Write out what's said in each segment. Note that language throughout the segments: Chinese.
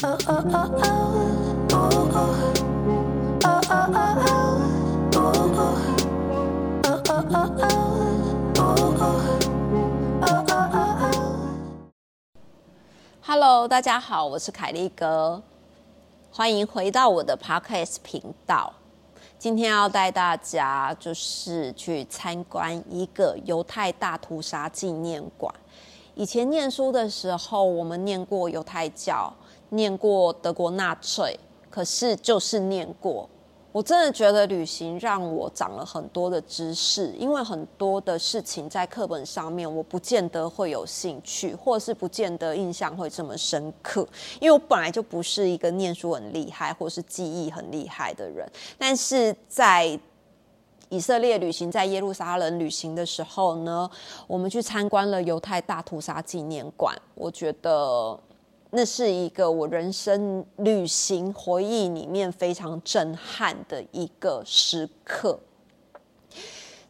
Hello，大家好，我是凯丽哥，欢迎回到我的 Podcast 频道。今天要带大家就是去参观一个犹太大屠杀纪念馆。以前念书的时候，我们念过犹太教，念过德国纳粹，可是就是念过。我真的觉得旅行让我长了很多的知识，因为很多的事情在课本上面我不见得会有兴趣，或是不见得印象会这么深刻，因为我本来就不是一个念书很厉害或是记忆很厉害的人。但是在以色列旅行，在耶路撒冷旅行的时候呢，我们去参观了犹太大屠杀纪念馆，我觉得。那是一个我人生旅行回忆里面非常震撼的一个时刻。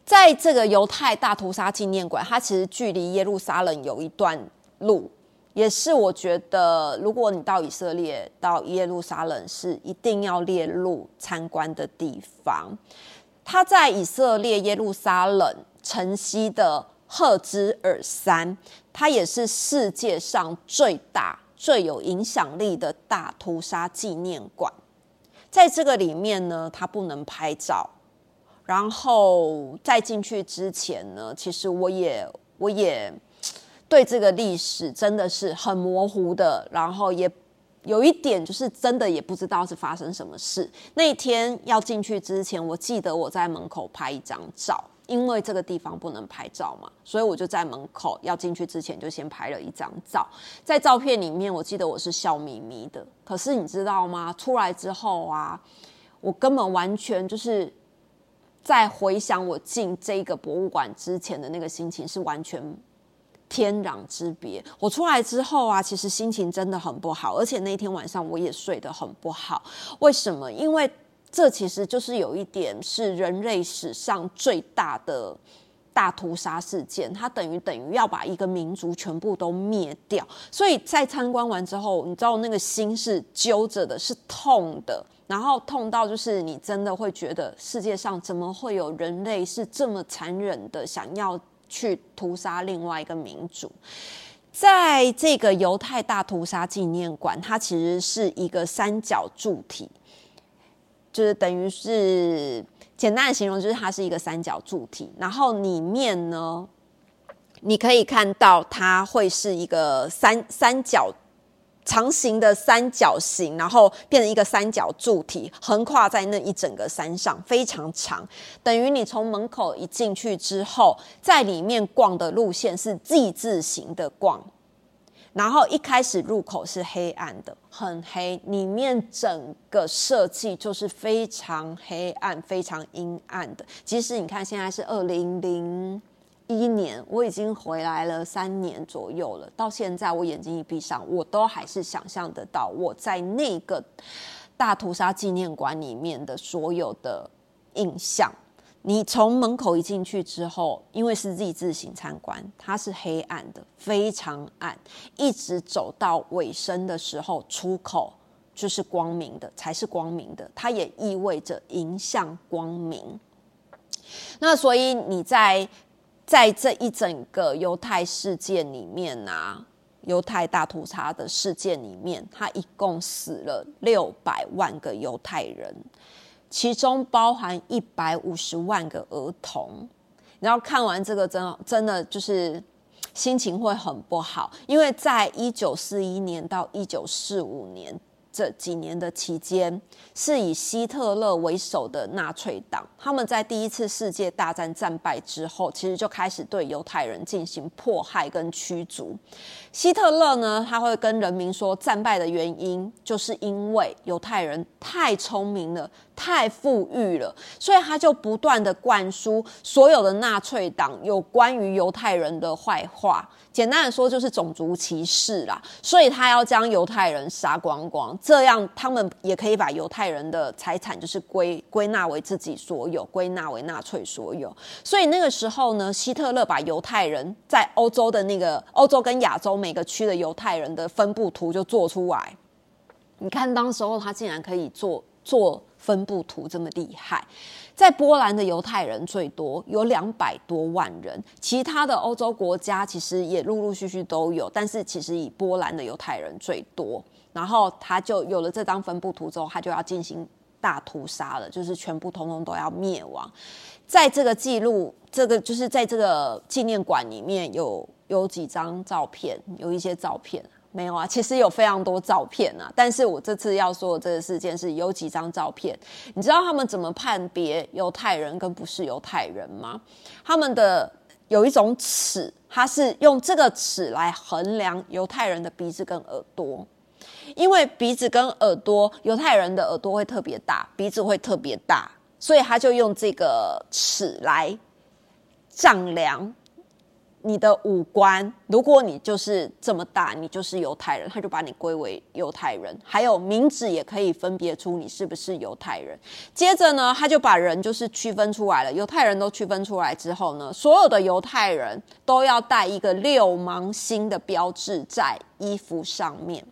在这个犹太大屠杀纪念馆，它其实距离耶路撒冷有一段路，也是我觉得如果你到以色列到耶路撒冷是一定要列入参观的地方。它在以色列耶路撒冷城西的赫兹尔山，它也是世界上最大。最有影响力的大屠杀纪念馆，在这个里面呢，它不能拍照。然后在进去之前呢，其实我也我也对这个历史真的是很模糊的，然后也有一点就是真的也不知道是发生什么事。那天要进去之前，我记得我在门口拍一张照。因为这个地方不能拍照嘛，所以我就在门口要进去之前就先拍了一张照。在照片里面，我记得我是笑眯眯的。可是你知道吗？出来之后啊，我根本完全就是在回想我进这个博物馆之前的那个心情是完全天壤之别。我出来之后啊，其实心情真的很不好，而且那天晚上我也睡得很不好。为什么？因为。这其实就是有一点是人类史上最大的大屠杀事件，它等于等于要把一个民族全部都灭掉。所以在参观完之后，你知道那个心是揪着的，是痛的，然后痛到就是你真的会觉得世界上怎么会有人类是这么残忍的，想要去屠杀另外一个民族？在这个犹太大屠杀纪念馆，它其实是一个三角柱体。就是等于是简单的形容，就是它是一个三角柱体，然后里面呢，你可以看到它会是一个三三角长形的三角形，然后变成一个三角柱体，横跨在那一整个山上，非常长。等于你从门口一进去之后，在里面逛的路线是 Z 字形的逛。然后一开始入口是黑暗的，很黑，里面整个设计就是非常黑暗、非常阴暗的。即使你看现在是二零零一年，我已经回来了三年左右了，到现在我眼睛一闭上，我都还是想象得到我在那个大屠杀纪念馆里面的所有的印象。你从门口一进去之后，因为是 Z 字形参观，它是黑暗的，非常暗。一直走到尾声的时候，出口就是光明的，才是光明的。它也意味着迎向光明。那所以你在在这一整个犹太世界里面啊，犹太大屠杀的事件里面，它一共死了六百万个犹太人。其中包含一百五十万个儿童，然后看完这个，真真的就是心情会很不好，因为在一九四一年到一九四五年。这几年的期间，是以希特勒为首的纳粹党，他们在第一次世界大战战败之后，其实就开始对犹太人进行迫害跟驱逐。希特勒呢，他会跟人民说，战败的原因就是因为犹太人太聪明了，太富裕了，所以他就不断的灌输所有的纳粹党有关于犹太人的坏话。简单的说，就是种族歧视啦，所以他要将犹太人杀光光，这样他们也可以把犹太人的财产就是归归纳为自己所有，归纳为纳粹所有。所以那个时候呢，希特勒把犹太人在欧洲的那个欧洲跟亚洲每个区的犹太人的分布图就做出来。你看，当时候他竟然可以做做分布图这么厉害。在波兰的犹太人最多，有两百多万人。其他的欧洲国家其实也陆陆续续都有，但是其实以波兰的犹太人最多。然后他就有了这张分布图之后，他就要进行大屠杀了，就是全部通通都要灭亡。在这个记录，这个就是在这个纪念馆里面有有几张照片，有一些照片。没有啊，其实有非常多照片啊。但是我这次要说的这个事件是有几张照片。你知道他们怎么判别犹太人跟不是犹太人吗？他们的有一种尺，它是用这个尺来衡量犹太人的鼻子跟耳朵，因为鼻子跟耳朵，犹太人的耳朵会特别大，鼻子会特别大，所以他就用这个尺来丈量。你的五官，如果你就是这么大，你就是犹太人，他就把你归为犹太人。还有名字也可以分别出你是不是犹太人。接着呢，他就把人就是区分出来了。犹太人都区分出来之后呢，所有的犹太人都要带一个六芒星的标志在衣服上面。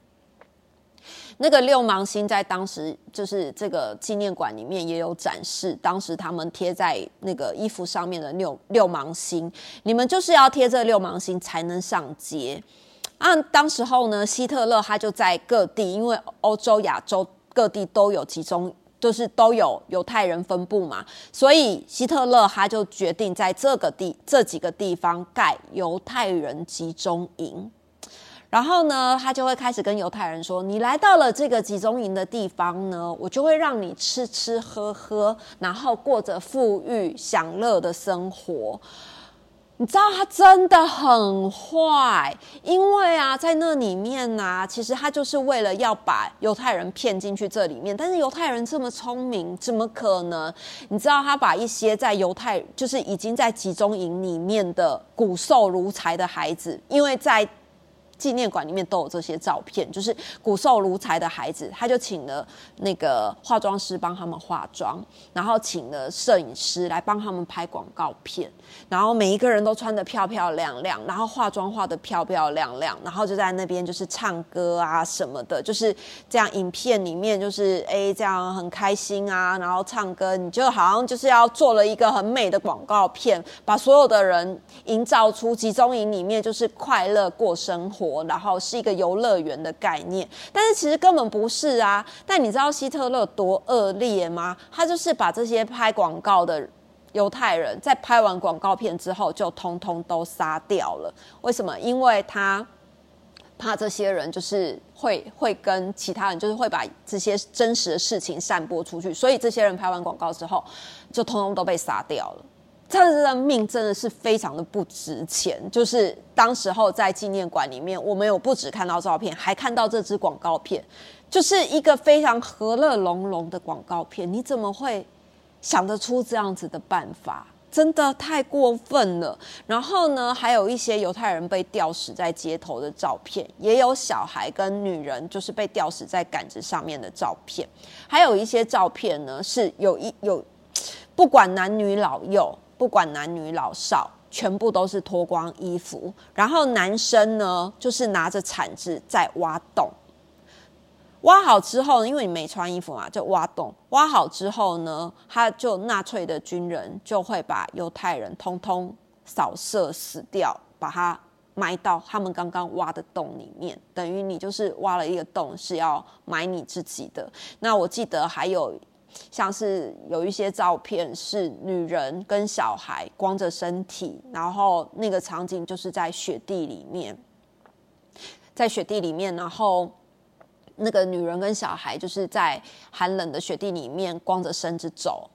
那个六芒星在当时就是这个纪念馆里面也有展示，当时他们贴在那个衣服上面的六六芒星，你们就是要贴这六芒星才能上街。按当时候呢，希特勒他就在各地，因为欧洲、亚洲各地都有集中，就是都有犹太人分布嘛，所以希特勒他就决定在这个地这几个地方盖犹太人集中营。然后呢，他就会开始跟犹太人说：“你来到了这个集中营的地方呢，我就会让你吃吃喝喝，然后过着富裕享乐的生活。”你知道他真的很坏，因为啊，在那里面呢，其实他就是为了要把犹太人骗进去这里面。但是犹太人这么聪明，怎么可能？你知道他把一些在犹太，就是已经在集中营里面的骨瘦如柴的孩子，因为在纪念馆里面都有这些照片，就是骨瘦如柴的孩子，他就请了那个化妆师帮他们化妆，然后请了摄影师来帮他们拍广告片，然后每一个人都穿的漂漂亮亮，然后化妆化的漂漂亮亮，然后就在那边就是唱歌啊什么的，就是这样。影片里面就是哎这样很开心啊，然后唱歌，你就好像就是要做了一个很美的广告片，把所有的人营造出集中营里面就是快乐过生活。然后是一个游乐园的概念，但是其实根本不是啊！但你知道希特勒多恶劣吗？他就是把这些拍广告的犹太人在拍完广告片之后，就通通都杀掉了。为什么？因为他怕这些人就是会会跟其他人，就是会把这些真实的事情散播出去，所以这些人拍完广告之后，就通通都被杀掉了。他的命真的是非常的不值钱。就是当时候在纪念馆里面，我们有不止看到照片，还看到这支广告片，就是一个非常和乐融融的广告片。你怎么会想得出这样子的办法？真的太过分了。然后呢，还有一些犹太人被吊死在街头的照片，也有小孩跟女人就是被吊死在杆子上面的照片，还有一些照片呢是有一有不管男女老幼。不管男女老少，全部都是脱光衣服。然后男生呢，就是拿着铲子在挖洞。挖好之后，因为你没穿衣服嘛，就挖洞。挖好之后呢，他就纳粹的军人就会把犹太人通通扫射死掉，把他埋到他们刚刚挖的洞里面。等于你就是挖了一个洞，是要埋你自己的。那我记得还有。像是有一些照片是女人跟小孩光着身体，然后那个场景就是在雪地里面，在雪地里面，然后那个女人跟小孩就是在寒冷的雪地里面光着身子走。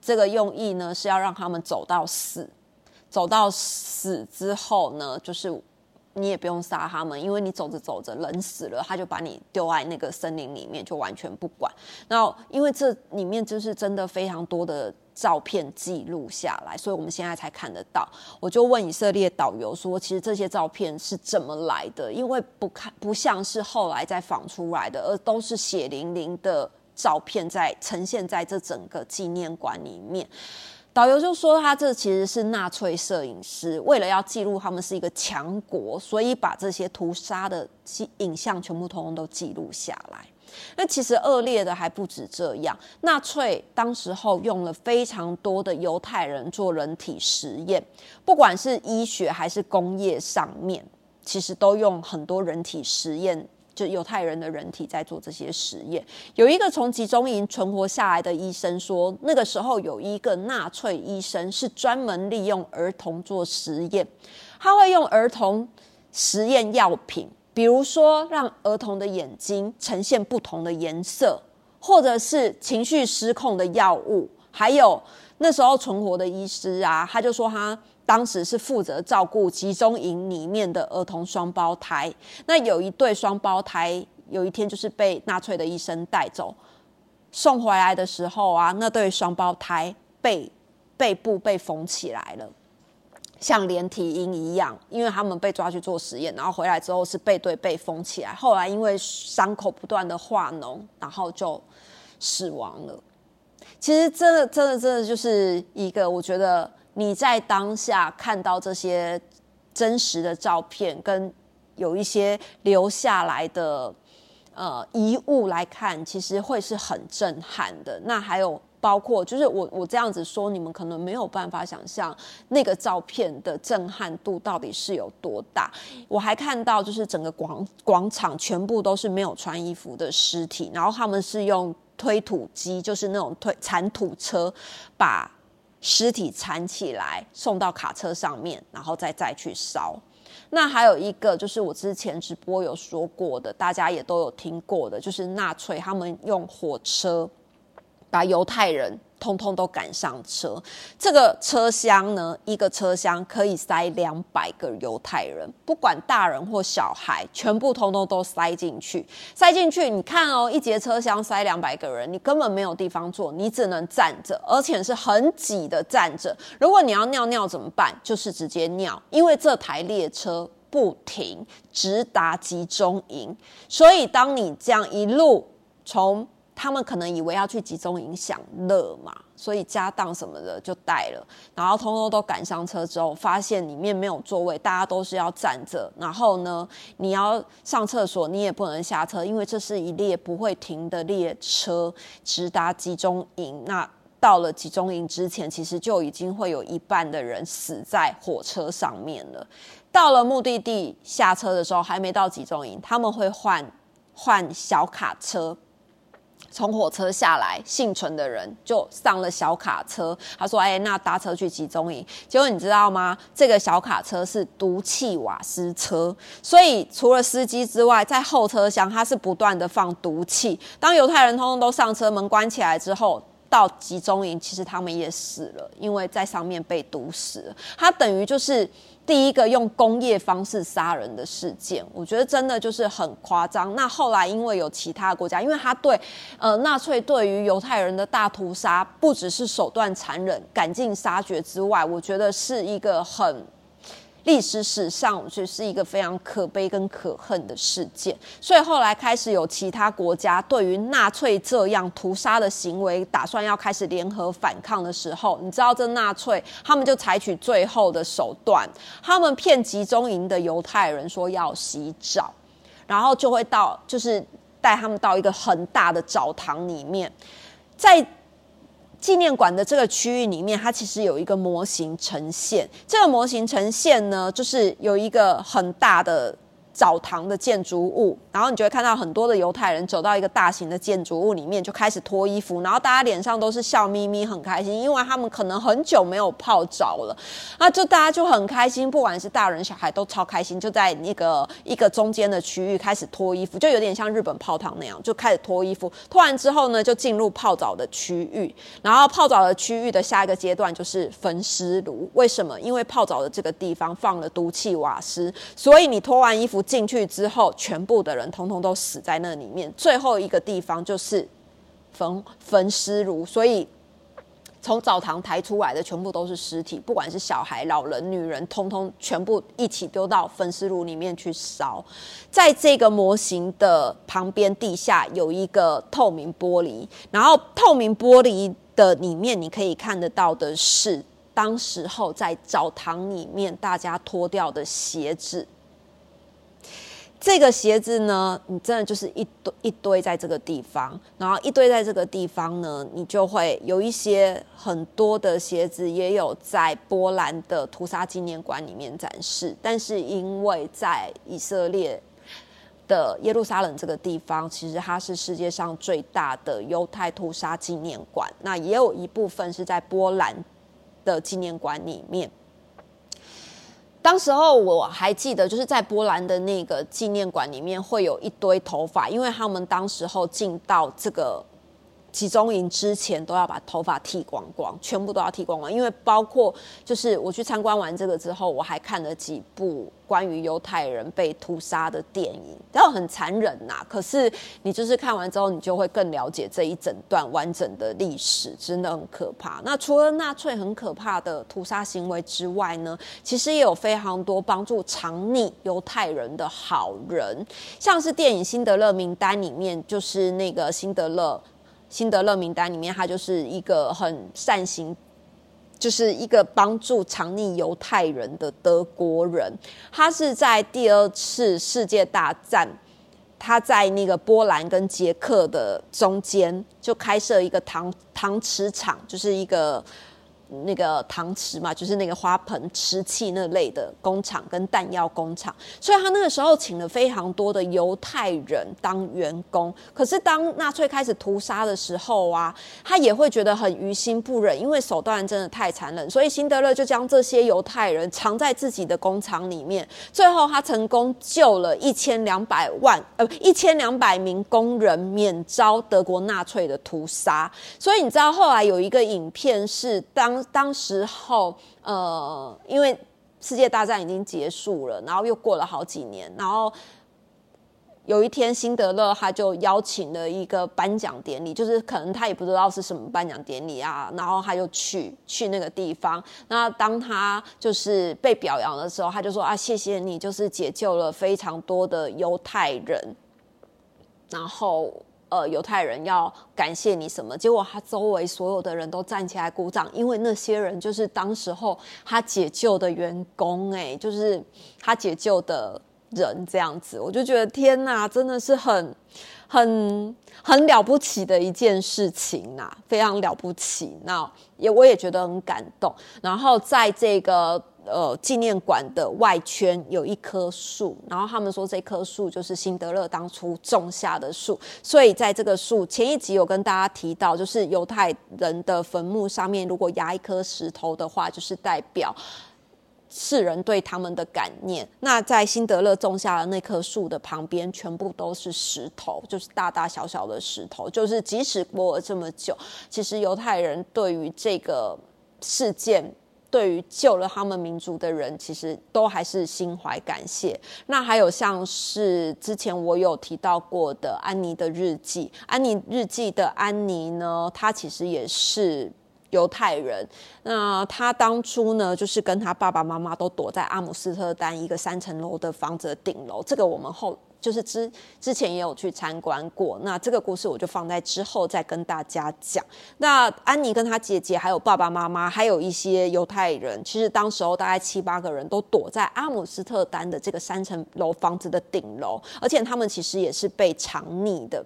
这个用意呢是要让他们走到死，走到死之后呢，就是。你也不用杀他们，因为你走着走着人死了，他就把你丢在那个森林里面，就完全不管。那因为这里面就是真的非常多的照片记录下来，所以我们现在才看得到。我就问以色列导游说：“其实这些照片是怎么来的？因为不看不像是后来再仿出来的，而都是血淋淋的照片在呈现在这整个纪念馆里面。”导游就说他这其实是纳粹摄影师，为了要记录他们是一个强国，所以把这些屠杀的影像全部通通都记录下来。那其实恶劣的还不止这样，纳粹当时候用了非常多的犹太人做人体实验，不管是医学还是工业上面，其实都用很多人体实验，就犹太人的人体在做这些实验。有一个从集中营存活下来的医生说，那个时候有一个纳粹医生是专门利用儿童做实验，他会用儿童实验药品。比如说，让儿童的眼睛呈现不同的颜色，或者是情绪失控的药物，还有那时候存活的医师啊，他就说他当时是负责照顾集中营里面的儿童双胞胎。那有一对双胞胎，有一天就是被纳粹的医生带走，送回来的时候啊，那对双胞胎背背部被缝起来了。像连体婴一样，因为他们被抓去做实验，然后回来之后是背对背封起来。后来因为伤口不断的化脓，然后就死亡了。其实真的、真的、真的就是一个，我觉得你在当下看到这些真实的照片，跟有一些留下来的呃遗物来看，其实会是很震撼的。那还有。包括就是我我这样子说，你们可能没有办法想象那个照片的震撼度到底是有多大。我还看到就是整个广广场全部都是没有穿衣服的尸体，然后他们是用推土机，就是那种推铲土车，把尸体缠起来送到卡车上面，然后再再去烧。那还有一个就是我之前直播有说过的，大家也都有听过的，就是纳粹他们用火车。把犹太人通通都赶上车，这个车厢呢，一个车厢可以塞两百个犹太人，不管大人或小孩，全部通通都塞进去。塞进去，你看哦，一节车厢塞两百个人，你根本没有地方坐，你只能站着，而且是很挤的站着。如果你要尿尿怎么办？就是直接尿，因为这台列车不停，直达集中营。所以当你这样一路从他们可能以为要去集中营享乐嘛，所以家当什么的就带了，然后通通都赶上车之后，发现里面没有座位，大家都是要站着。然后呢，你要上厕所，你也不能下车，因为这是一列不会停的列车，直达集中营。那到了集中营之前，其实就已经会有一半的人死在火车上面了。到了目的地下车的时候，还没到集中营，他们会换换小卡车。从火车下来，幸存的人就上了小卡车。他说：“哎，那搭车去集中营。”结果你知道吗？这个小卡车是毒气瓦斯车，所以除了司机之外，在后车厢它是不断的放毒气。当犹太人通通都上车，门关起来之后，到集中营，其实他们也死了，因为在上面被毒死了。它等于就是。第一个用工业方式杀人的事件，我觉得真的就是很夸张。那后来因为有其他国家，因为他对呃纳粹对于犹太人的大屠杀，不只是手段残忍、赶尽杀绝之外，我觉得是一个很。历史史上，我觉得是一个非常可悲跟可恨的事件。所以后来开始有其他国家对于纳粹这样屠杀的行为，打算要开始联合反抗的时候，你知道这纳粹他们就采取最后的手段，他们骗集中营的犹太人说要洗澡，然后就会到就是带他们到一个很大的澡堂里面，在。纪念馆的这个区域里面，它其实有一个模型呈现。这个模型呈现呢，就是有一个很大的。澡堂的建筑物，然后你就会看到很多的犹太人走到一个大型的建筑物里面，就开始脱衣服，然后大家脸上都是笑眯眯，很开心，因为他们可能很久没有泡澡了，那就大家就很开心，不管是大人小孩都超开心，就在那个一个中间的区域开始脱衣服，就有点像日本泡汤那样，就开始脱衣服。脱完之后呢，就进入泡澡的区域，然后泡澡的区域的下一个阶段就是焚尸炉。为什么？因为泡澡的这个地方放了毒气瓦斯，所以你脱完衣服。进去之后，全部的人通通都死在那里面。最后一个地方就是焚焚尸炉，所以从澡堂抬出来的全部都是尸体，不管是小孩、老人、女人，通通全部一起丢到焚尸炉里面去烧。在这个模型的旁边地下有一个透明玻璃，然后透明玻璃的里面你可以看得到的是，当时候在澡堂里面大家脱掉的鞋子。这个鞋子呢，你真的就是一堆一堆在这个地方，然后一堆在这个地方呢，你就会有一些很多的鞋子也有在波兰的屠杀纪念馆里面展示，但是因为在以色列的耶路撒冷这个地方，其实它是世界上最大的犹太屠杀纪念馆，那也有一部分是在波兰的纪念馆里面。当时候我还记得，就是在波兰的那个纪念馆里面会有一堆头发，因为他们当时候进到这个。集中营之前都要把头发剃光光，全部都要剃光光，因为包括就是我去参观完这个之后，我还看了几部关于犹太人被屠杀的电影，然后很残忍呐。可是你就是看完之后，你就会更了解这一整段完整的历史，真的很可怕。那除了纳粹很可怕的屠杀行为之外呢，其实也有非常多帮助藏匿犹太人的好人，像是电影《辛德勒名单》里面，就是那个辛德勒。辛德勒名单里面，他就是一个很善行，就是一个帮助藏匿犹太人的德国人。他是在第二次世界大战，他在那个波兰跟捷克的中间，就开设一个糖糖瓷厂，就是一个。那个搪瓷嘛，就是那个花盆、瓷器那类的工厂跟弹药工厂，所以他那个时候请了非常多的犹太人当员工。可是当纳粹开始屠杀的时候啊，他也会觉得很于心不忍，因为手段真的太残忍。所以辛德勒就将这些犹太人藏在自己的工厂里面。最后他成功救了一千两百万呃一千两百名工人免遭德国纳粹的屠杀。所以你知道后来有一个影片是当。当时候，呃，因为世界大战已经结束了，然后又过了好几年，然后有一天，辛德勒他就邀请了一个颁奖典礼，就是可能他也不知道是什么颁奖典礼啊，然后他就去去那个地方。那当他就是被表扬的时候，他就说啊，谢谢你，就是解救了非常多的犹太人，然后。呃，犹太人要感谢你什么？结果他周围所有的人都站起来鼓掌，因为那些人就是当时候他解救的员工，哎，就是他解救的人这样子。我就觉得天哪，真的是很、很、很了不起的一件事情呐，非常了不起。那也我也觉得很感动。然后在这个。呃，纪念馆的外圈有一棵树，然后他们说这棵树就是辛德勒当初种下的树，所以在这个树前一集有跟大家提到，就是犹太人的坟墓上面如果压一颗石头的话，就是代表世人对他们的感念。那在辛德勒种下的那棵树的旁边，全部都是石头，就是大大小小的石头，就是即使过了这么久，其实犹太人对于这个事件。对于救了他们民族的人，其实都还是心怀感谢。那还有像是之前我有提到过的安妮的日记，安妮日记的安妮呢，她其实也是犹太人。那她当初呢，就是跟她爸爸妈妈都躲在阿姆斯特丹一个三层楼的房子的顶楼。这个我们后。就是之之前也有去参观过，那这个故事我就放在之后再跟大家讲。那安妮跟她姐姐还有爸爸妈妈，还有一些犹太人，其实当时候大概七八个人都躲在阿姆斯特丹的这个三层楼房子的顶楼，而且他们其实也是被藏匿的。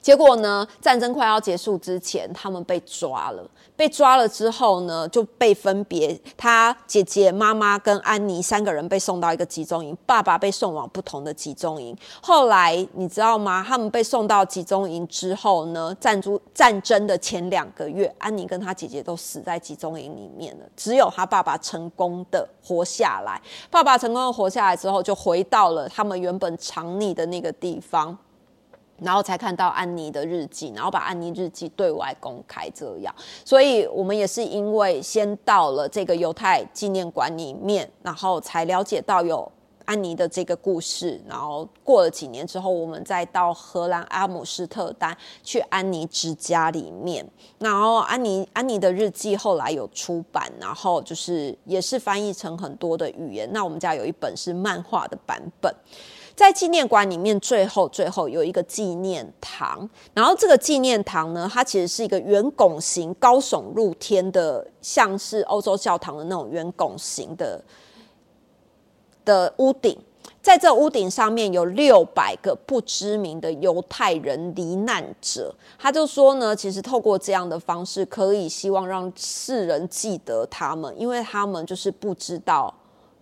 结果呢？战争快要结束之前，他们被抓了。被抓了之后呢，就被分别，他姐姐、妈妈跟安妮三个人被送到一个集中营，爸爸被送往不同的集中营。后来你知道吗？他们被送到集中营之后呢，战争战争的前两个月，安妮跟他姐姐都死在集中营里面了，只有他爸爸成功的活下来。爸爸成功的活下来之后，就回到了他们原本藏匿的那个地方。然后才看到安妮的日记，然后把安妮日记对外公开，这样，所以我们也是因为先到了这个犹太纪念馆里面，然后才了解到有安妮的这个故事，然后过了几年之后，我们再到荷兰阿姆斯特丹去安妮之家里面，然后安妮安妮的日记后来有出版，然后就是也是翻译成很多的语言。那我们家有一本是漫画的版本。在纪念馆里面，最后最后有一个纪念堂，然后这个纪念堂呢，它其实是一个圆拱形、高耸入天的，像是欧洲教堂的那种圆拱形的的屋顶。在这屋顶上面有六百个不知名的犹太人罹难者。他就说呢，其实透过这样的方式，可以希望让世人记得他们，因为他们就是不知道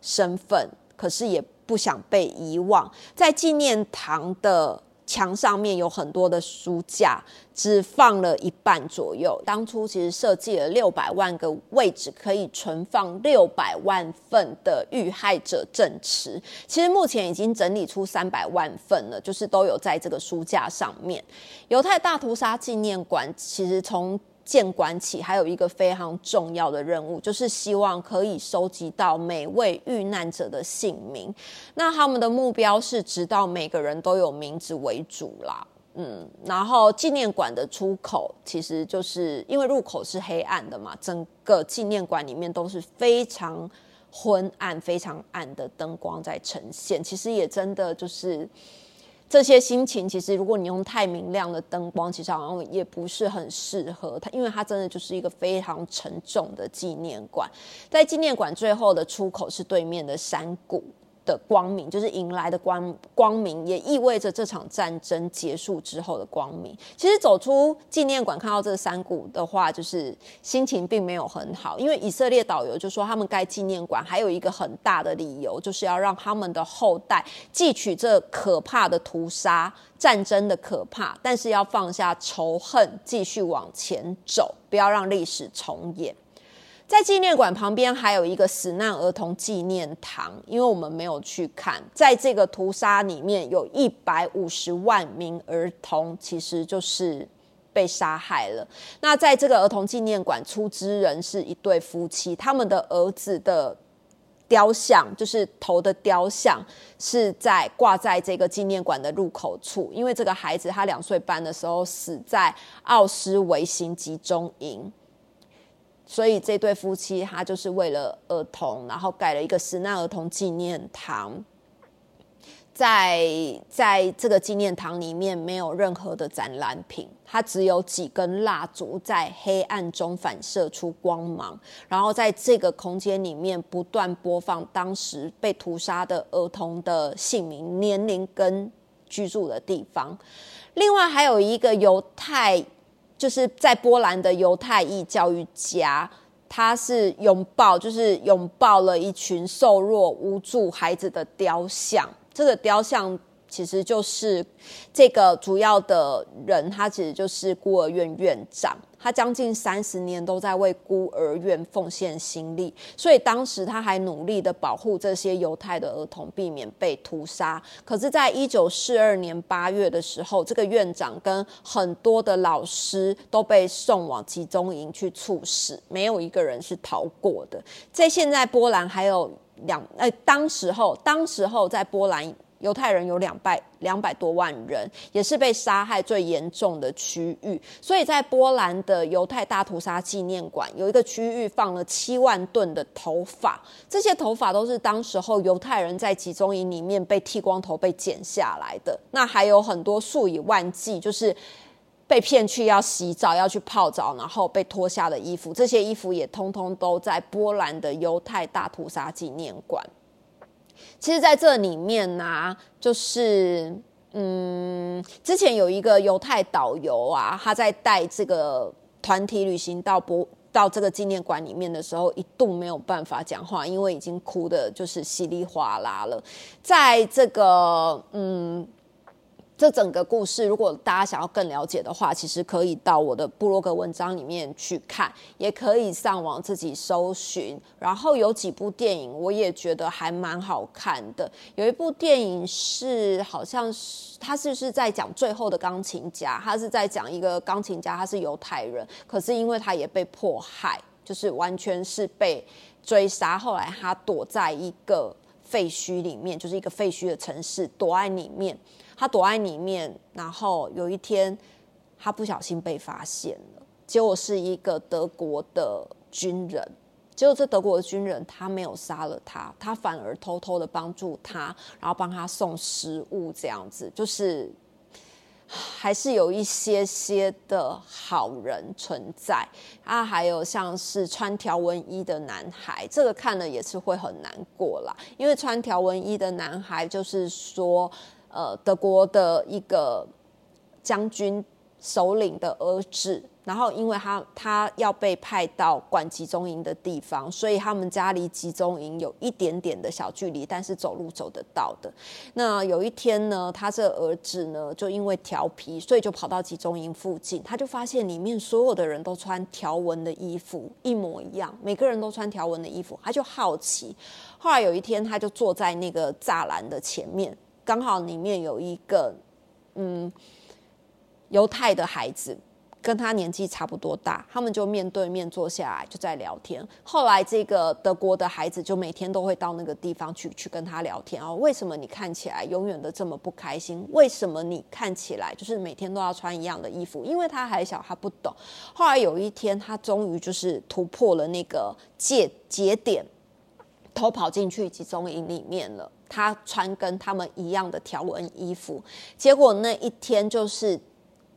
身份，可是也。不想被遗忘，在纪念堂的墙上面有很多的书架，只放了一半左右。当初其实设计了六百万个位置，可以存放六百万份的遇害者证词。其实目前已经整理出三百万份了，就是都有在这个书架上面。犹太大屠杀纪念馆其实从建馆起还有一个非常重要的任务，就是希望可以收集到每位遇难者的姓名。那他们的目标是直到每个人都有名字为主啦。嗯，然后纪念馆的出口其实就是因为入口是黑暗的嘛，整个纪念馆里面都是非常昏暗、非常暗的灯光在呈现。其实也真的就是。这些心情，其实如果你用太明亮的灯光，其实好像也不是很适合它，因为它真的就是一个非常沉重的纪念馆。在纪念馆最后的出口是对面的山谷。的光明就是迎来的光光明，也意味着这场战争结束之后的光明。其实走出纪念馆看到这山谷的话，就是心情并没有很好，因为以色列导游就说他们盖纪念馆还有一个很大的理由，就是要让他们的后代记取这可怕的屠杀战争的可怕，但是要放下仇恨，继续往前走，不要让历史重演。在纪念馆旁边还有一个死难儿童纪念堂，因为我们没有去看，在这个屠杀里面有一百五十万名儿童，其实就是被杀害了。那在这个儿童纪念馆出资人是一对夫妻，他们的儿子的雕像，就是头的雕像，是在挂在这个纪念馆的入口处，因为这个孩子他两岁半的时候死在奥斯维辛集中营。所以这对夫妻他就是为了儿童，然后盖了一个死难儿童纪念堂。在在这个纪念堂里面没有任何的展览品，它只有几根蜡烛在黑暗中反射出光芒，然后在这个空间里面不断播放当时被屠杀的儿童的姓名、年龄跟居住的地方。另外还有一个犹太。就是在波兰的犹太裔教育家，他是拥抱，就是拥抱了一群瘦弱无助孩子的雕像。这个雕像。其实就是这个主要的人，他其实就是孤儿院院长，他将近三十年都在为孤儿院奉献心力，所以当时他还努力的保护这些犹太的儿童，避免被屠杀。可是，在一九四二年八月的时候，这个院长跟很多的老师都被送往集中营去处死，没有一个人是逃过的。在现在波兰还有两，呃，当时候，当时候在波兰。犹太人有两百两百多万人，也是被杀害最严重的区域。所以在波兰的犹太大屠杀纪念馆，有一个区域放了七万吨的头发，这些头发都是当时候犹太人在集中营里面被剃光头被剪下来的。那还有很多数以万计，就是被骗去要洗澡、要去泡澡，然后被脱下的衣服，这些衣服也通通都在波兰的犹太大屠杀纪念馆。其实，在这里面呢，就是嗯，之前有一个犹太导游啊，他在带这个团体旅行到博到这个纪念馆里面的时候，一度没有办法讲话，因为已经哭的就是稀里哗啦了。在这个嗯。这整个故事，如果大家想要更了解的话，其实可以到我的部落格文章里面去看，也可以上网自己搜寻。然后有几部电影，我也觉得还蛮好看的。有一部电影是，好像是他是不是在讲最后的钢琴家，他是在讲一个钢琴家，他是犹太人，可是因为他也被迫害，就是完全是被追杀。后来他躲在一个。废墟里面，就是一个废墟的城市，躲在里面。他躲在里面，然后有一天他不小心被发现了，结果是一个德国的军人。结果这德国的军人他没有杀了他，他反而偷偷的帮助他，然后帮他送食物，这样子就是还是有一些些的好人存在啊。还有像是穿条纹衣的男孩，这个看了也是会很难过啦，因为穿条纹衣的男孩就是说，呃，德国的一个将军首领的儿子。然后，因为他他要被派到管集中营的地方，所以他们家离集中营有一点点的小距离，但是走路走得到的。那有一天呢，他这儿子呢，就因为调皮，所以就跑到集中营附近，他就发现里面所有的人都穿条纹的衣服，一模一样，每个人都穿条纹的衣服，他就好奇。后来有一天，他就坐在那个栅栏的前面，刚好里面有一个嗯犹太的孩子。跟他年纪差不多大，他们就面对面坐下来就在聊天。后来这个德国的孩子就每天都会到那个地方去去跟他聊天哦。为什么你看起来永远的这么不开心？为什么你看起来就是每天都要穿一样的衣服？因为他还小，他不懂。后来有一天，他终于就是突破了那个界节点，偷跑进去集中营里面了。他穿跟他们一样的条纹衣服，结果那一天就是。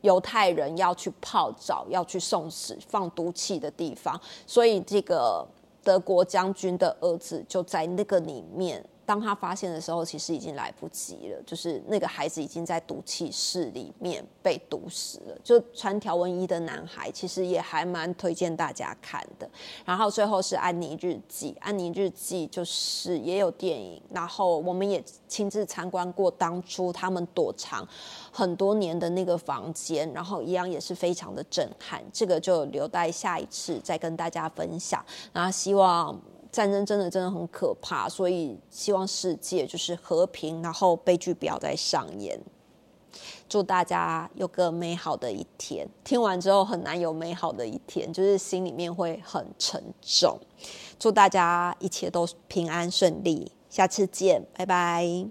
犹太人要去泡澡，要去送死、放毒气的地方，所以这个德国将军的儿子就在那个里面。当他发现的时候，其实已经来不及了。就是那个孩子已经在毒气室里面被毒死了。就穿条纹衣的男孩，其实也还蛮推荐大家看的。然后最后是《安妮日记》，《安妮日记》就是也有电影，然后我们也亲自参观过当初他们躲藏很多年的那个房间，然后一样也是非常的震撼。这个就留待下一次再跟大家分享。然后希望。战争真的真的很可怕，所以希望世界就是和平，然后悲剧不要再上演。祝大家有个美好的一天。听完之后很难有美好的一天，就是心里面会很沉重。祝大家一切都平安顺利，下次见，拜拜。